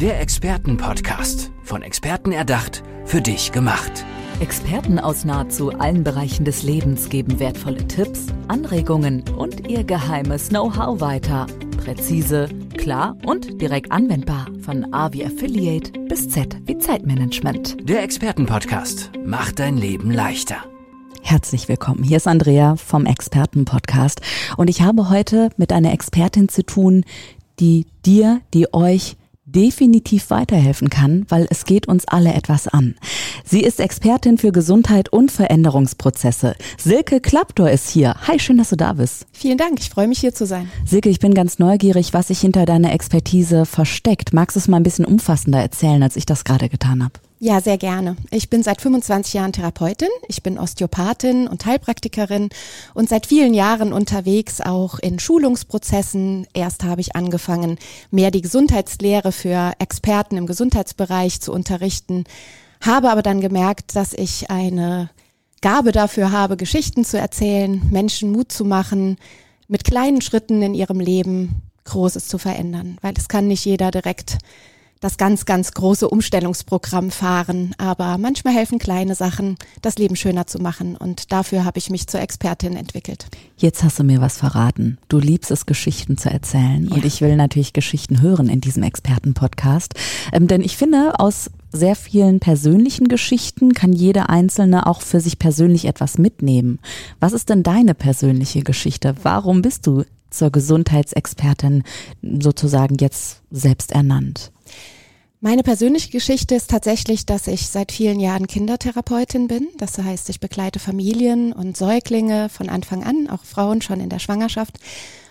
Der Expertenpodcast. Von Experten erdacht, für dich gemacht. Experten aus nahezu allen Bereichen des Lebens geben wertvolle Tipps, Anregungen und ihr geheimes Know-how weiter. Präzise, klar und direkt anwendbar. Von A wie Affiliate bis Z wie Zeitmanagement. Der Expertenpodcast macht dein Leben leichter. Herzlich willkommen. Hier ist Andrea vom Expertenpodcast und ich habe heute mit einer Expertin zu tun, die dir, die euch definitiv weiterhelfen kann, weil es geht uns alle etwas an. Sie ist Expertin für Gesundheit und Veränderungsprozesse. Silke Klaptor ist hier. Hi, schön, dass du da bist. Vielen Dank, ich freue mich hier zu sein. Silke, ich bin ganz neugierig, was sich hinter deiner Expertise versteckt. Magst du es mal ein bisschen umfassender erzählen, als ich das gerade getan habe? Ja, sehr gerne. Ich bin seit 25 Jahren Therapeutin, ich bin Osteopathin und Heilpraktikerin und seit vielen Jahren unterwegs auch in Schulungsprozessen. Erst habe ich angefangen, mehr die Gesundheitslehre für Experten im Gesundheitsbereich zu unterrichten, habe aber dann gemerkt, dass ich eine Gabe dafür habe, Geschichten zu erzählen, Menschen Mut zu machen, mit kleinen Schritten in ihrem Leben Großes zu verändern, weil es kann nicht jeder direkt das ganz, ganz große Umstellungsprogramm fahren. Aber manchmal helfen kleine Sachen, das Leben schöner zu machen. Und dafür habe ich mich zur Expertin entwickelt. Jetzt hast du mir was verraten. Du liebst es, Geschichten zu erzählen. Ja. Und ich will natürlich Geschichten hören in diesem Expertenpodcast. Ähm, denn ich finde, aus sehr vielen persönlichen Geschichten kann jeder Einzelne auch für sich persönlich etwas mitnehmen. Was ist denn deine persönliche Geschichte? Warum bist du zur Gesundheitsexpertin sozusagen jetzt selbst ernannt? Meine persönliche Geschichte ist tatsächlich, dass ich seit vielen Jahren Kindertherapeutin bin. Das heißt, ich begleite Familien und Säuglinge von Anfang an, auch Frauen schon in der Schwangerschaft.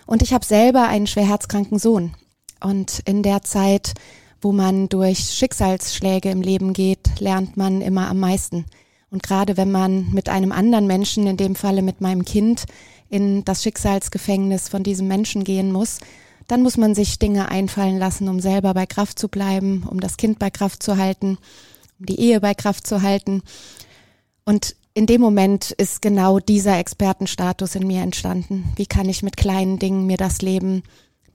Und ich habe selber einen schwer herzkranken Sohn. Und in der Zeit, wo man durch Schicksalsschläge im Leben geht, lernt man immer am meisten. Und gerade wenn man mit einem anderen Menschen, in dem Falle mit meinem Kind, in das Schicksalsgefängnis von diesem Menschen gehen muss, dann muss man sich Dinge einfallen lassen, um selber bei Kraft zu bleiben, um das Kind bei Kraft zu halten, um die Ehe bei Kraft zu halten. Und in dem Moment ist genau dieser Expertenstatus in mir entstanden. Wie kann ich mit kleinen Dingen mir das Leben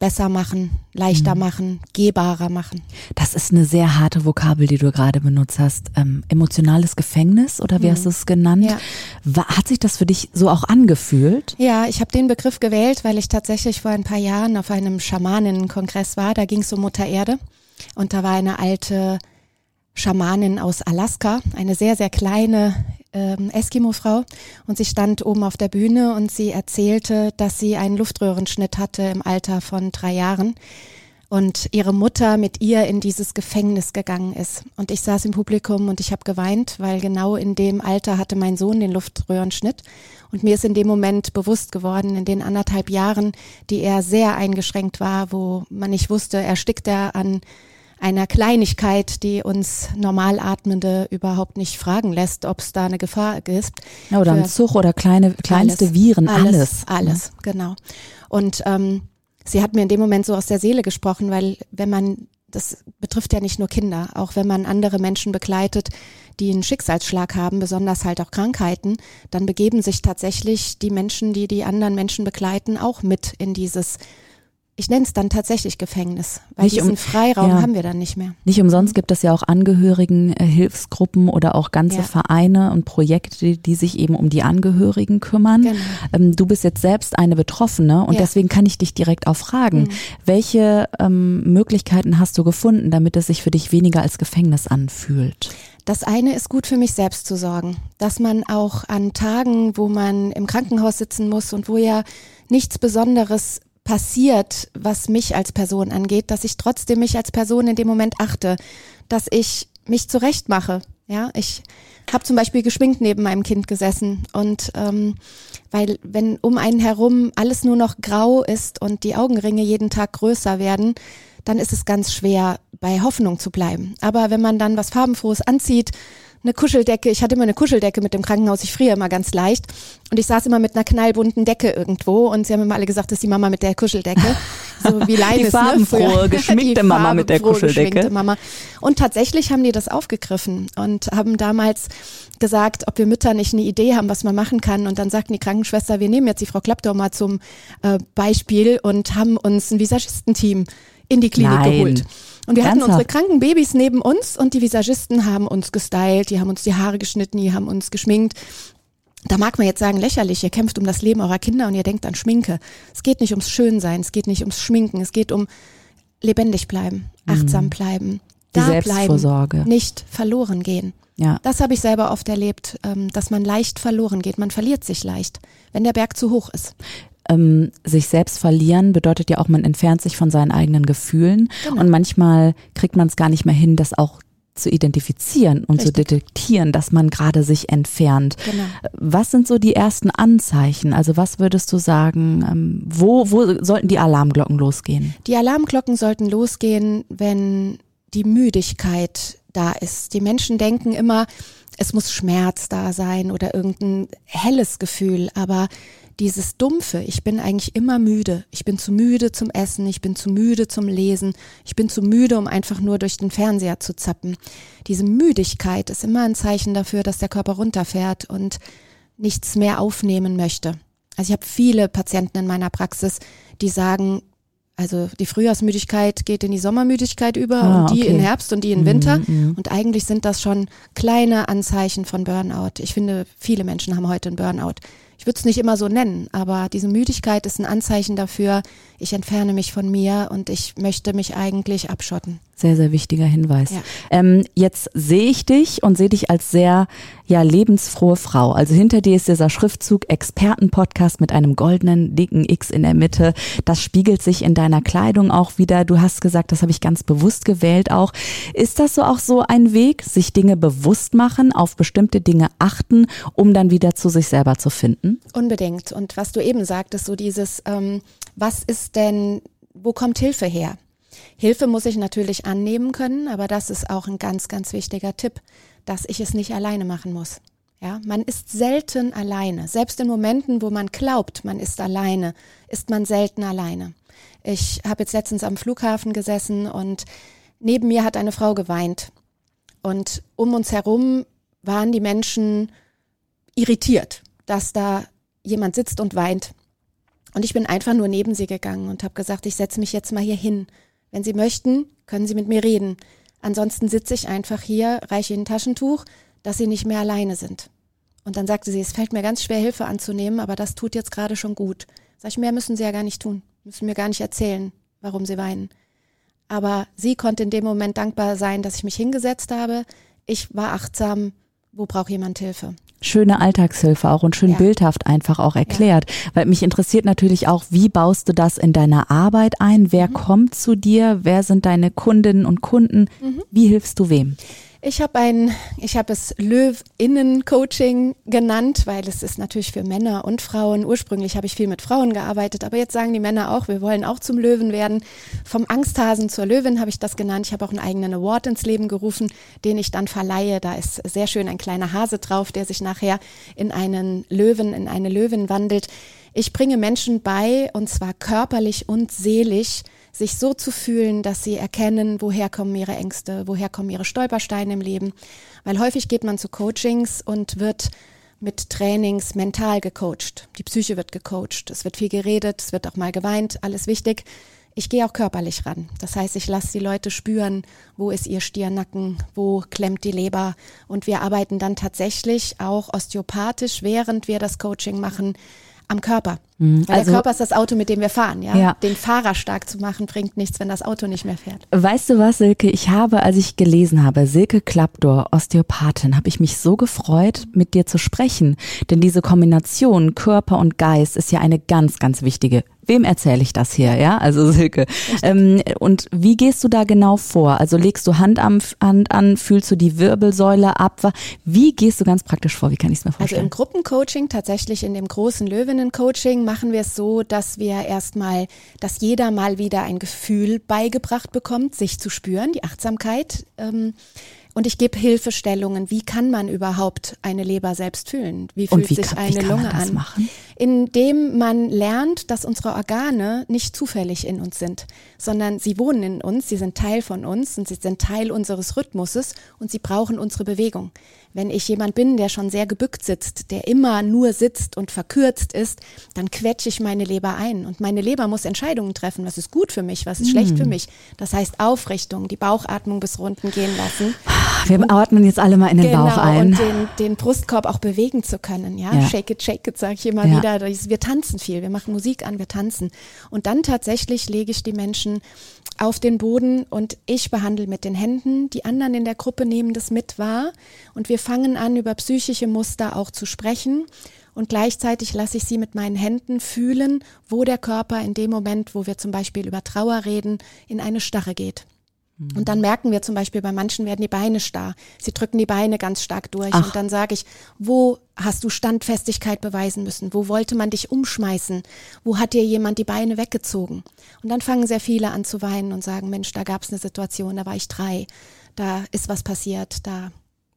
besser machen, leichter mhm. machen, gehbarer machen. Das ist eine sehr harte Vokabel, die du gerade benutzt hast. Ähm, emotionales Gefängnis oder wie mhm. hast du es genannt? Ja. Hat sich das für dich so auch angefühlt? Ja, ich habe den Begriff gewählt, weil ich tatsächlich vor ein paar Jahren auf einem Schamaninnenkongress war. Da ging es um Mutter Erde und da war eine alte Schamanin aus Alaska, eine sehr, sehr kleine ähm, Eskimo-Frau und sie stand oben auf der Bühne und sie erzählte, dass sie einen Luftröhrenschnitt hatte im Alter von drei Jahren und ihre Mutter mit ihr in dieses Gefängnis gegangen ist. Und ich saß im Publikum und ich habe geweint, weil genau in dem Alter hatte mein Sohn den Luftröhrenschnitt. Und mir ist in dem Moment bewusst geworden, in den anderthalb Jahren, die er sehr eingeschränkt war, wo man nicht wusste, erstickt er an einer Kleinigkeit, die uns Normalatmende überhaupt nicht fragen lässt, ob es da eine Gefahr gibt. Ja, oder ein Zug oder kleine, kleinste alles, Viren, alles. Alles, alles ja. genau. Und ähm, sie hat mir in dem Moment so aus der Seele gesprochen, weil wenn man, das betrifft ja nicht nur Kinder, auch wenn man andere Menschen begleitet, die einen Schicksalsschlag haben, besonders halt auch Krankheiten, dann begeben sich tatsächlich die Menschen, die die anderen Menschen begleiten, auch mit in dieses ich nenne es dann tatsächlich Gefängnis, weil nicht diesen um, Freiraum ja. haben wir dann nicht mehr. Nicht umsonst gibt es ja auch Angehörigen-Hilfsgruppen äh, oder auch ganze ja. Vereine und Projekte, die sich eben um die Angehörigen kümmern. Genau. Ähm, du bist jetzt selbst eine Betroffene und ja. deswegen kann ich dich direkt auch fragen, mhm. welche ähm, Möglichkeiten hast du gefunden, damit es sich für dich weniger als Gefängnis anfühlt? Das eine ist gut für mich selbst zu sorgen, dass man auch an Tagen, wo man im Krankenhaus sitzen muss und wo ja nichts Besonderes passiert, was mich als Person angeht, dass ich trotzdem mich als Person in dem Moment achte, dass ich mich zurechtmache. Ja, ich habe zum Beispiel geschminkt neben meinem Kind gesessen und ähm, weil wenn um einen herum alles nur noch grau ist und die Augenringe jeden Tag größer werden, dann ist es ganz schwer, bei Hoffnung zu bleiben. Aber wenn man dann was Farbenfrohes anzieht, eine Kuscheldecke. Ich hatte immer eine Kuscheldecke mit dem Krankenhaus. Ich friere immer ganz leicht. Und ich saß immer mit einer knallbunten Decke irgendwo. Und sie haben immer alle gesagt, das ist die Mama mit der Kuscheldecke. So wie Leines, die farbenfrohe, ne? geschminkte Mama mit der Kuscheldecke. Mama. Und tatsächlich haben die das aufgegriffen und haben damals gesagt, ob wir Mütter nicht eine Idee haben, was man machen kann. Und dann sagten die Krankenschwester, wir nehmen jetzt die Frau Klappdor mal zum äh, Beispiel und haben uns ein Visagistenteam in die Klinik Nein. geholt. Und wir hatten Ernsthaft? unsere kranken Babys neben uns und die Visagisten haben uns gestylt, die haben uns die Haare geschnitten, die haben uns geschminkt. Da mag man jetzt sagen, lächerlich, ihr kämpft um das Leben eurer Kinder und ihr denkt an Schminke. Es geht nicht ums Schönsein, es geht nicht ums Schminken, es geht um lebendig bleiben, achtsam bleiben, Mhm. Die da Selbstvorsorge. bleiben, nicht verloren gehen. Ja. Das habe ich selber oft erlebt, ähm, dass man leicht verloren geht. Man verliert sich leicht, wenn der Berg zu hoch ist. Ähm, sich selbst verlieren bedeutet ja auch, man entfernt sich von seinen eigenen Gefühlen Genau. und manchmal kriegt man es gar nicht mehr hin, das auch zu identifizieren und zu Richtig. detektieren, dass man gerade sich entfernt. Genau. Was sind so die ersten Anzeichen? Also was würdest du sagen, ähm, wo, wo sollten die Alarmglocken losgehen? Die Alarmglocken sollten losgehen, wenn die Müdigkeit da ist. Die Menschen denken immer, es muss Schmerz da sein oder irgendein helles Gefühl, aber dieses dumpfe, ich bin eigentlich immer müde. Ich bin zu müde zum Essen, ich bin zu müde zum Lesen, ich bin zu müde, um einfach nur durch den Fernseher zu zappen. Diese Müdigkeit ist immer ein Zeichen dafür, dass der Körper runterfährt und nichts mehr aufnehmen möchte. Also ich habe viele Patienten in meiner Praxis, die sagen, also die Frühjahrsmüdigkeit geht in die Sommermüdigkeit über Ah, und die okay. in Herbst und die in Winter. Mhm, mhm. Und eigentlich sind das schon kleine Anzeichen von Burnout. Ich finde, viele Menschen haben heute einen Burnout. Ich würde es nicht immer so nennen, aber diese Müdigkeit ist ein Anzeichen dafür, ich entferne mich von mir und ich möchte mich eigentlich abschotten. Sehr, sehr wichtiger Hinweis. Ja. Ähm, jetzt sehe ich dich und sehe dich als sehr ja, lebensfrohe Frau. Also hinter dir ist dieser Schriftzug Expertenpodcast mit einem goldenen, dicken X in der Mitte. Das spiegelt sich in deiner Kleidung auch wieder. Du hast gesagt, das habe ich ganz bewusst gewählt auch. Ist das so auch so ein Weg, sich Dinge bewusst machen, auf bestimmte Dinge achten, um dann wieder zu sich selber zu finden? Unbedingt. Und was du eben sagtest, so dieses, ähm, was ist denn, wo kommt Hilfe her? Hilfe muss ich natürlich annehmen können, aber das ist auch ein ganz, ganz wichtiger Tipp, dass ich es nicht alleine machen muss. Ja, man ist selten alleine. Selbst in Momenten, wo man glaubt, man ist alleine, ist man selten alleine. Ich habe jetzt letztens am Flughafen gesessen und neben mir hat eine Frau geweint. Und um uns herum waren die Menschen irritiert, dass da jemand sitzt und weint. Und ich bin einfach nur neben sie gegangen und habe gesagt, ich setze mich jetzt mal hier hin. Wenn Sie möchten, können Sie mit mir reden. Ansonsten sitze ich einfach hier, reiche Ihnen ein Taschentuch, dass Sie nicht mehr alleine sind. Und dann sagte sie, es fällt mir ganz schwer, Hilfe anzunehmen, aber das tut jetzt gerade schon gut. Sag ich, mehr müssen Sie ja gar nicht tun. Müssen mir gar nicht erzählen, warum Sie weinen. Aber sie konnte in dem Moment dankbar sein, dass ich mich hingesetzt habe. Ich war achtsam. Wo braucht jemand Hilfe? Schöne Alltagshilfe auch und schön Ja. bildhaft einfach auch erklärt. Weil mich interessiert natürlich auch, wie baust du das in deiner Arbeit ein? Wer kommt zu dir? Wer sind deine Kundinnen und Kunden? Wie hilfst du wem? Ich habe ein, ich habe es Löwinnen-Coaching genannt, weil es ist natürlich für Männer und Frauen. Ursprünglich habe ich viel mit Frauen gearbeitet, aber jetzt sagen die Männer auch, wir wollen auch zum Löwen werden. Vom Angsthasen zur Löwin habe ich das genannt. Ich habe auch einen eigenen Award ins Leben gerufen, den ich dann verleihe. Da ist sehr schön ein kleiner Hase drauf, der sich nachher in einen Löwen, in eine Löwin wandelt. Ich bringe Menschen bei, und zwar körperlich und seelisch, sich so zu fühlen, dass sie erkennen, woher kommen ihre Ängste, woher kommen ihre Stolpersteine im Leben. Weil häufig geht man zu Coachings und wird mit Trainings mental gecoacht. Die Psyche wird gecoacht. Es wird viel geredet, es wird auch mal geweint, alles wichtig. Ich gehe auch körperlich ran. Das heißt, ich lasse die Leute spüren, wo ist ihr Stirnacken, wo klemmt die Leber. Und wir arbeiten dann tatsächlich auch osteopathisch, während wir das Coaching machen, am Körper. Weil also- der Körper ist das Auto, mit dem wir fahren. Ja? Ja. Den Fahrer stark zu machen, bringt nichts, wenn das Auto nicht mehr fährt. Weißt du was, Silke? Ich habe, als ich gelesen habe, Silke Klappdor, Osteopathin, habe ich mich so gefreut, mit dir zu sprechen. Denn diese Kombination Körper und Geist ist ja eine ganz, ganz wichtige. Wem erzähle ich das hier, ja? Also Silke. Ähm, und wie gehst du da genau vor? Also legst du Hand, am, Hand an, fühlst du die Wirbelsäule ab? Wie gehst du ganz praktisch vor? Wie kann ich es mir Also vorstellen? im Gruppencoaching, tatsächlich in dem großen Löwinnen-Coaching, machen wir es so, dass wir erstmal, dass jeder mal wieder ein Gefühl beigebracht bekommt, sich zu spüren, die Achtsamkeit. Ähm, Und ich gebe Hilfestellungen, wie kann man überhaupt eine Leber selbst fühlen? Wie fühlt wie sich kann- eine Lunge an? machen? Indem man lernt, dass unsere Organe nicht zufällig in uns sind, sondern sie wohnen in uns, sie sind Teil von uns und sie sind Teil unseres Rhythmuses und sie brauchen unsere Bewegung. Wenn ich jemand bin, der schon sehr gebückt sitzt, der immer nur sitzt und verkürzt ist, dann quetsche ich meine Leber ein. Und meine Leber muss Entscheidungen treffen, was ist gut für mich, was ist schlecht Hm. für mich. Das heißt Aufrichtung, die Bauchatmung bis unten gehen lassen. Wir atmen jetzt alle mal in den Bauch ein. Genau, und den, den Brustkorb auch bewegen zu können. Ja, Ja. shake it, shake it, sage ich immer Ja. wieder. Das- Wir tanzen viel, wir machen Musik an, wir tanzen. Und dann tatsächlich lege ich die Menschen auf den Boden und ich behandle mit den Händen. Die anderen in der Gruppe nehmen das mit wahr und wir fangen an, über psychische Muster auch zu sprechen. Und gleichzeitig lasse ich sie mit meinen Händen fühlen, wo der Körper in dem Moment, wo wir zum Beispiel über Trauer reden, in eine Starre geht. Und dann merken wir zum Beispiel, bei manchen werden die Beine starr. Sie drücken die Beine ganz stark durch. Ach. Und dann sage ich, wo hast du Standfestigkeit beweisen müssen? Wo wollte man dich umschmeißen? Wo hat dir jemand die Beine weggezogen? Und dann fangen sehr viele an zu weinen und sagen, Mensch, da gab es eine Situation, da war ich drei, da ist was passiert, da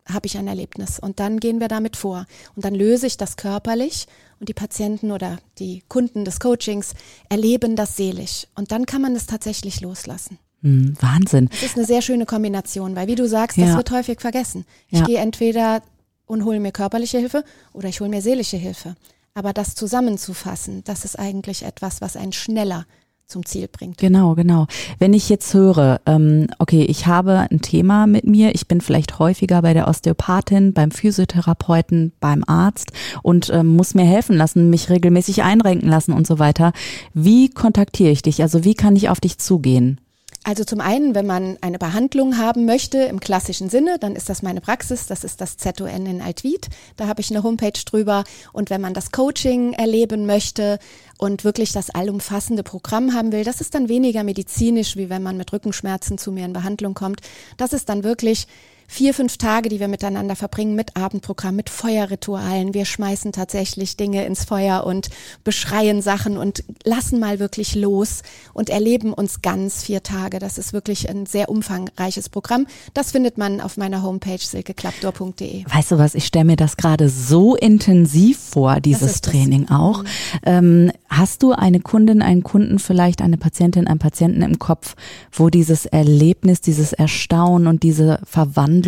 habe ich ein Erlebnis. Und dann gehen wir damit vor. Und dann löse ich das körperlich und die Patienten oder die Kunden des Coachings erleben das seelisch. Und dann kann man es tatsächlich loslassen. Hm, Wahnsinn. Das ist eine sehr schöne Kombination, weil wie du sagst, Ja. das wird häufig vergessen. Ich Ja. gehe entweder und hole mir körperliche Hilfe oder ich hole mir seelische Hilfe. Aber das zusammenzufassen, das ist eigentlich etwas, was einen schneller zum Ziel bringt. Genau, genau. Wenn ich jetzt höre, ähm, okay, ich habe ein Thema mit mir, ich bin vielleicht häufiger bei der Osteopathin, beim Physiotherapeuten, beim Arzt und ähm, muss mir helfen lassen, mich regelmäßig einrenken lassen und so weiter. Wie kontaktiere ich dich? Also wie kann ich auf dich zugehen? Also zum einen, wenn man eine Behandlung haben möchte im klassischen Sinne, dann ist das meine Praxis, das ist das ZON in Altwied. Da habe ich eine Homepage drüber. Und wenn man das Coaching erleben möchte und wirklich das allumfassende Programm haben will, das ist dann weniger medizinisch, wie wenn man mit Rückenschmerzen zu mir in Behandlung kommt. Das ist dann wirklich vier, fünf Tage, die wir miteinander verbringen mit Abendprogramm, mit Feuerritualen. Wir schmeißen tatsächlich Dinge ins Feuer und beschreien Sachen und lassen mal wirklich los und erleben uns ganz vier Tage. Das ist wirklich ein sehr umfangreiches Programm. Das findet man auf meiner Homepage silkeklapdor.de. Weißt du was, ich stelle mir das gerade so intensiv vor, dieses. Training auch. Ähm, hast du eine Kundin, einen Kunden, vielleicht eine Patientin, einen Patienten im Kopf, wo dieses Erlebnis, dieses Erstaunen und diese Verwandlung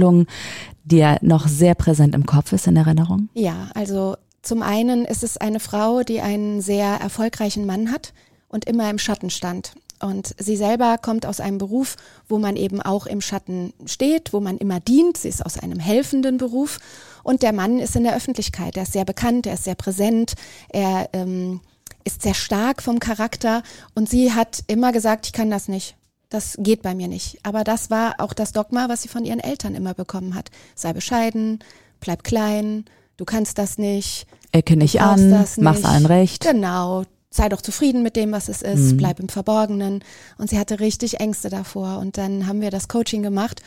dir noch sehr präsent im Kopf ist in Erinnerung? Ja, also zum einen ist es eine Frau, die einen sehr erfolgreichen Mann hat und immer im Schatten stand. Und sie selber kommt aus einem Beruf, wo man eben auch im Schatten steht, wo man immer dient. Sie ist aus einem helfenden Beruf. Und der Mann ist in der Öffentlichkeit. Er ist sehr bekannt, er ist sehr präsent, er ähm, ist sehr stark vom Charakter. Und sie hat immer gesagt, ich kann das nicht. Das geht bei mir nicht. Aber das war auch das Dogma, was sie von ihren Eltern immer bekommen hat. Sei bescheiden, bleib klein, du kannst das nicht. Ecke nicht an, das mach's nicht. allen recht. Genau. Sei doch zufrieden mit dem, was es ist, Mhm. bleib im Verborgenen. Und sie hatte richtig Ängste davor. Und dann haben wir das Coaching gemacht.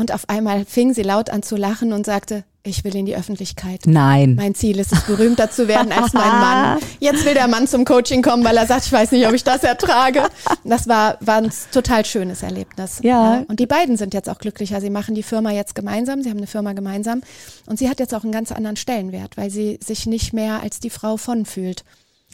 Und auf einmal fing sie laut an zu lachen und sagte, ich will in die Öffentlichkeit. Nein. Mein Ziel ist es, berühmter zu werden als mein Mann. Jetzt will der Mann zum Coaching kommen, weil er sagt, ich weiß nicht, ob ich das ertrage. Das war, war ein total schönes Erlebnis. Ja. Und die beiden sind jetzt auch glücklicher. Sie machen die Firma jetzt gemeinsam. Sie haben eine Firma gemeinsam. Und sie hat jetzt auch einen ganz anderen Stellenwert, weil sie sich nicht mehr als die Frau von fühlt,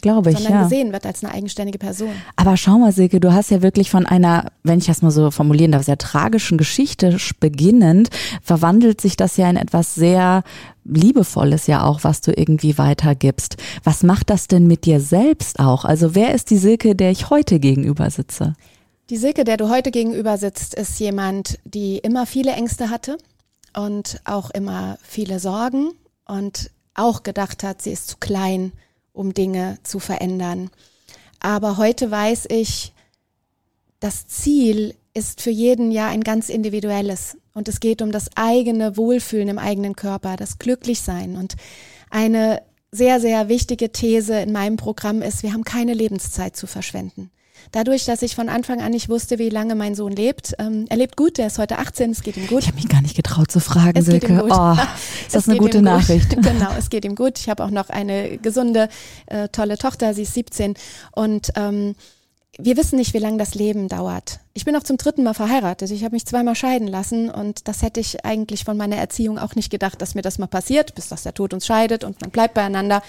Glaube ich, sondern ja. gesehen wird als eine eigenständige Person. Aber schau mal, Silke, du hast ja wirklich von einer, wenn ich das mal so formulieren darf, sehr tragischen Geschichte sch- beginnend, verwandelt sich das ja in etwas sehr Liebevolles ja auch, was du irgendwie weitergibst. Was macht das denn mit dir selbst auch? Also wer ist die Silke, der ich heute gegenüber sitze? Die Silke, der du heute gegenüber sitzt, ist jemand, die immer viele Ängste hatte und auch immer viele Sorgen und auch gedacht hat, sie ist zu klein, um Dinge zu verändern. Aber heute weiß ich, das Ziel ist für jeden ja ein ganz individuelles und es geht um das eigene Wohlfühlen im eigenen Körper, das Glücklichsein und eine sehr, sehr wichtige These in meinem Programm ist, wir haben keine Lebenszeit zu verschwenden. Dadurch, dass ich von Anfang an nicht wusste, wie lange mein Sohn lebt, ähm, er lebt gut, der ist heute 18, es geht ihm gut. Ich habe mich gar nicht getraut zu fragen, Es geht ihm Silke. gut. Oh, ist das eine gute ihm gut. Nachricht? Genau, es geht ihm gut. Ich habe auch noch eine gesunde, äh, tolle Tochter, sie ist 17. Und ähm, wir wissen nicht, wie lange das Leben dauert. Ich bin auch zum dritten Mal verheiratet. Ich habe mich zweimal scheiden lassen und das hätte ich eigentlich von meiner Erziehung auch nicht gedacht, dass mir das mal passiert, bis dass der Tod uns scheidet und man bleibt beieinander.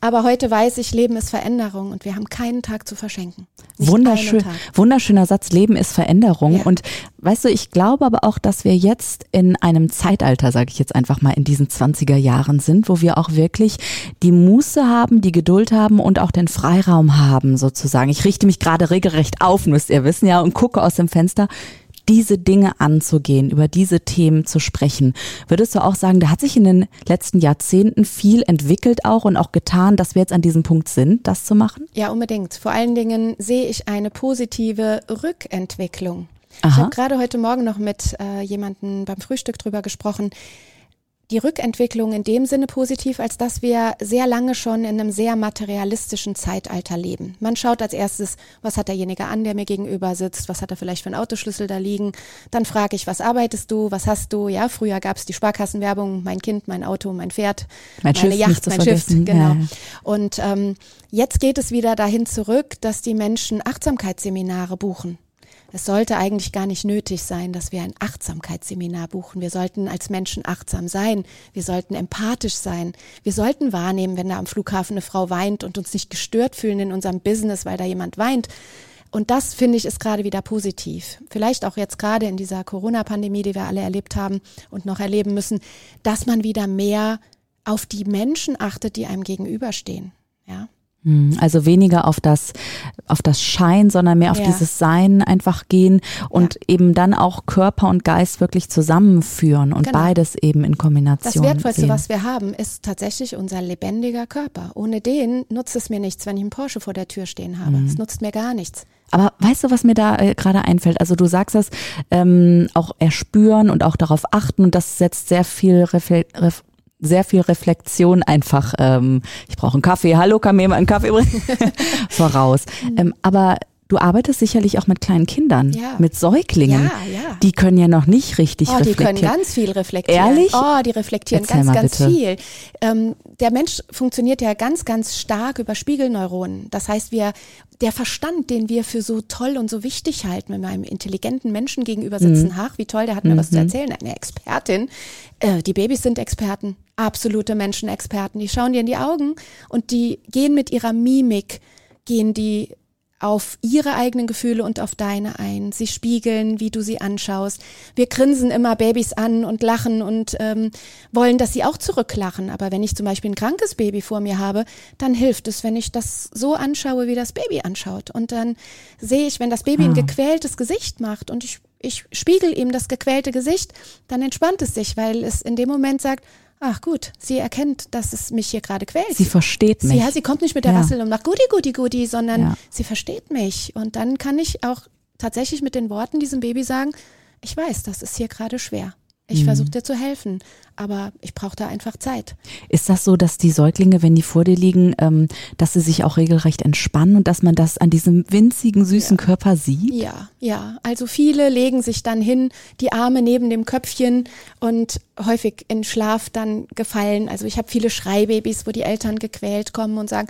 Aber heute weiß ich, Leben ist Veränderung und wir haben keinen Tag zu verschenken. Nicht Wunderschön, wunderschöner Satz, Leben ist Veränderung. Ja. Und weißt du, ich glaube aber auch, dass wir jetzt in einem Zeitalter, sage ich jetzt einfach mal, in diesen 20er Jahren sind, wo wir auch wirklich die Muße haben, die Geduld haben und auch den Freiraum haben, sozusagen. Ich richte mich gerade regelrecht auf, müsst ihr wissen, ja, und gucke aus aus dem Fenster, diese Dinge anzugehen, über diese Themen zu sprechen. Würdest du auch sagen, da hat sich in den letzten Jahrzehnten viel entwickelt auch und auch getan, dass wir jetzt an diesem Punkt sind, das zu machen? Ja, unbedingt. Vor allen Dingen sehe ich eine positive Rückentwicklung. Aha. Ich habe gerade heute Morgen noch mit äh, jemandem beim Frühstück drüber gesprochen die Rückentwicklung in dem Sinne positiv, als dass wir sehr lange schon in einem sehr materialistischen Zeitalter leben. Man schaut als erstes, was hat derjenige an, der mir gegenüber sitzt, was hat er vielleicht für einen Autoschlüssel da liegen. Dann frage ich, was arbeitest du, was hast du? Ja, früher gab es die Sparkassenwerbung, mein Kind, mein Auto, mein Pferd, mein meine Schiff, Yacht, mein Schiff, genau. Ja. Und ähm, jetzt geht es wieder dahin zurück, dass die Menschen Achtsamkeitsseminare buchen. Es sollte eigentlich gar nicht nötig sein, dass wir ein Achtsamkeitsseminar buchen. Wir sollten als Menschen achtsam sein. Wir sollten empathisch sein. Wir sollten wahrnehmen, wenn da am Flughafen eine Frau weint und uns nicht gestört fühlen in unserem Business, weil da jemand weint. Und das finde ich ist gerade wieder positiv. Vielleicht auch jetzt gerade in dieser Corona-Pandemie, die wir alle erlebt haben und noch erleben müssen, dass man wieder mehr auf die Menschen achtet, die einem gegenüberstehen. Ja. Hm, also weniger auf das, auf das Schein, sondern mehr auf ja. dieses Sein einfach gehen und ja. eben dann auch Körper und Geist wirklich zusammenführen und genau. beides eben in Kombination. Das Wertvollste, sehen. was wir haben, ist tatsächlich unser lebendiger Körper. Ohne den nutzt es mir nichts, wenn ich einen Porsche vor der Tür stehen habe. Mhm. Es nutzt mir gar nichts. Aber weißt du, was mir da äh, gerade einfällt? Also du sagst das, ähm, auch erspüren und auch darauf achten und das setzt sehr viel Refle Ref sehr viel Reflexion einfach, ähm, ich brauche einen Kaffee, hallo, kann mir jemand einen Kaffee bringen? voraus. Mhm. Ähm, aber du arbeitest sicherlich auch mit kleinen Kindern, ja. mit Säuglingen. Ja, ja. Die können ja noch nicht richtig oh, reflektieren. Die können ganz viel reflektieren. Ehrlich? Oh, die reflektieren Erzähl ganz, ganz bitte. viel. Ähm, der Mensch funktioniert ja ganz, ganz stark über Spiegelneuronen. Das heißt, wir der Verstand, den wir für so toll und so wichtig halten, wenn wir einem intelligenten Menschen gegenüber sitzen, mhm. ach, wie toll, der hat mir mhm. was zu mhm. erzählen, eine Expertin. Äh, die Babys sind Experten, absolute Menschenexperten. Die schauen dir in die Augen und die gehen mit ihrer Mimik, gehen die auf ihre eigenen Gefühle und auf deine ein. Sie spiegeln, wie du sie anschaust. Wir grinsen immer Babys an und lachen und ähm, wollen, dass sie auch zurücklachen. Aber wenn ich zum Beispiel ein krankes Baby vor mir habe, dann hilft es, wenn ich das so anschaue, wie das Baby anschaut. Und dann sehe ich, wenn das Baby ein ah. gequältes Gesicht macht und ich, ich spiegel ihm das gequälte Gesicht, dann entspannt es sich, weil es in dem Moment sagt, Ach gut, sie erkennt, dass es mich hier gerade quält. Sie versteht mich. Sie, ja, sie kommt nicht mit der ja. Rassel und macht Gudi, Gudi, Gudi, sondern ja. sie versteht mich. Und dann kann ich auch tatsächlich mit den Worten diesem Baby sagen, ich weiß, das ist hier gerade schwer. Ich mhm. versuche dir zu helfen, aber ich brauche da einfach Zeit. Ist das so, dass die Säuglinge, wenn die vor dir liegen, ähm, dass sie sich auch regelrecht entspannen und dass man das an diesem winzigen, süßen ja. Körper sieht? Ja, ja. Also viele legen sich dann hin, die Arme neben dem Köpfchen und häufig in Schlaf dann gefallen. Also ich habe viele Schreibabys, wo die Eltern gequält kommen und sagen,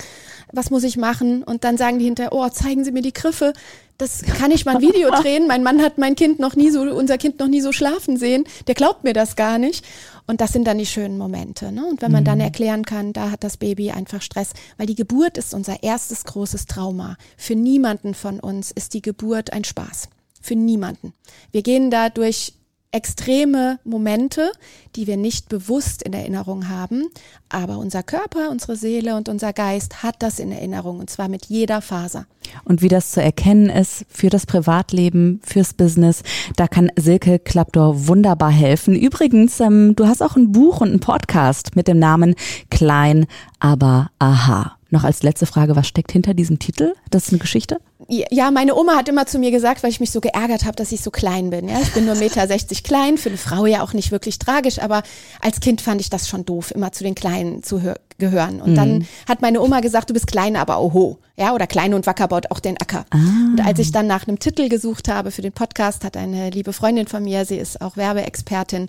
was muss ich machen? Und dann sagen die hinterher, oh, zeigen Sie mir die Griffe das kann ich mal ein Video drehen. Mein Mann hat mein Kind noch nie so, unser Kind noch nie so schlafen sehen. Der glaubt mir das gar nicht. Und das sind dann die schönen Momente. Ne? Und wenn man mhm. dann erklären kann, da hat das Baby einfach Stress, weil die Geburt ist unser erstes großes Trauma. Für niemanden von uns ist die Geburt ein Spaß. Für niemanden. Wir gehen da durch extreme Momente, die wir nicht bewusst in Erinnerung haben, aber unser Körper, unsere Seele und unser Geist hat das in Erinnerung und zwar mit jeder Faser. Und wie das zu erkennen ist für das Privatleben, fürs Business, da kann Silke Klappdor wunderbar helfen. Übrigens, ähm, du hast auch ein Buch und einen Podcast mit dem Namen Klein, aber aha. Noch als letzte Frage, was steckt hinter diesem Titel? Das ist eine Geschichte? Ja, meine Oma hat immer zu mir gesagt, weil ich mich so geärgert habe, dass ich so klein bin. Ja, ich bin nur Meter sechzig klein, für eine Frau ja auch nicht wirklich tragisch, aber als Kind fand ich das schon doof, immer zu den Kleinen zu gehören. Und mhm. dann hat meine Oma gesagt, du bist klein, aber oho. Ja, oder klein und wacker baut auch den Acker. Ah. Und als ich dann nach einem Titel gesucht habe für den Podcast, hat eine liebe Freundin von mir, sie ist auch Werbeexpertin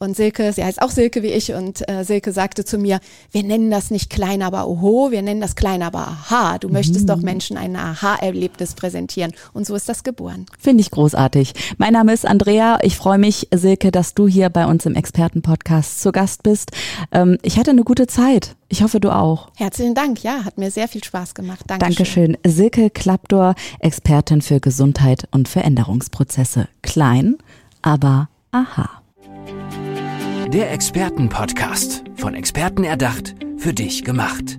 und Silke, sie heißt auch Silke wie ich und äh, Silke sagte zu mir, wir nennen das nicht klein, aber oho, wir nennen das klein, aber aha. Du möchtest mhm. doch Menschen ein Aha-Erlebnis Ergebnis präsentieren. Und so ist das geboren. Finde ich großartig. Mein Name ist Andrea. Ich freue mich, Silke, dass du hier bei uns im Expertenpodcast zu Gast bist. Ähm, ich hatte eine gute Zeit. Ich hoffe, du auch. Herzlichen Dank. Ja, hat mir sehr viel Spaß gemacht. Dankeschön. Dankeschön. Silke Klappdor, Expertin für Gesundheit und Veränderungsprozesse. Klein, aber aha. Der Expertenpodcast. Von Experten erdacht, für dich gemacht.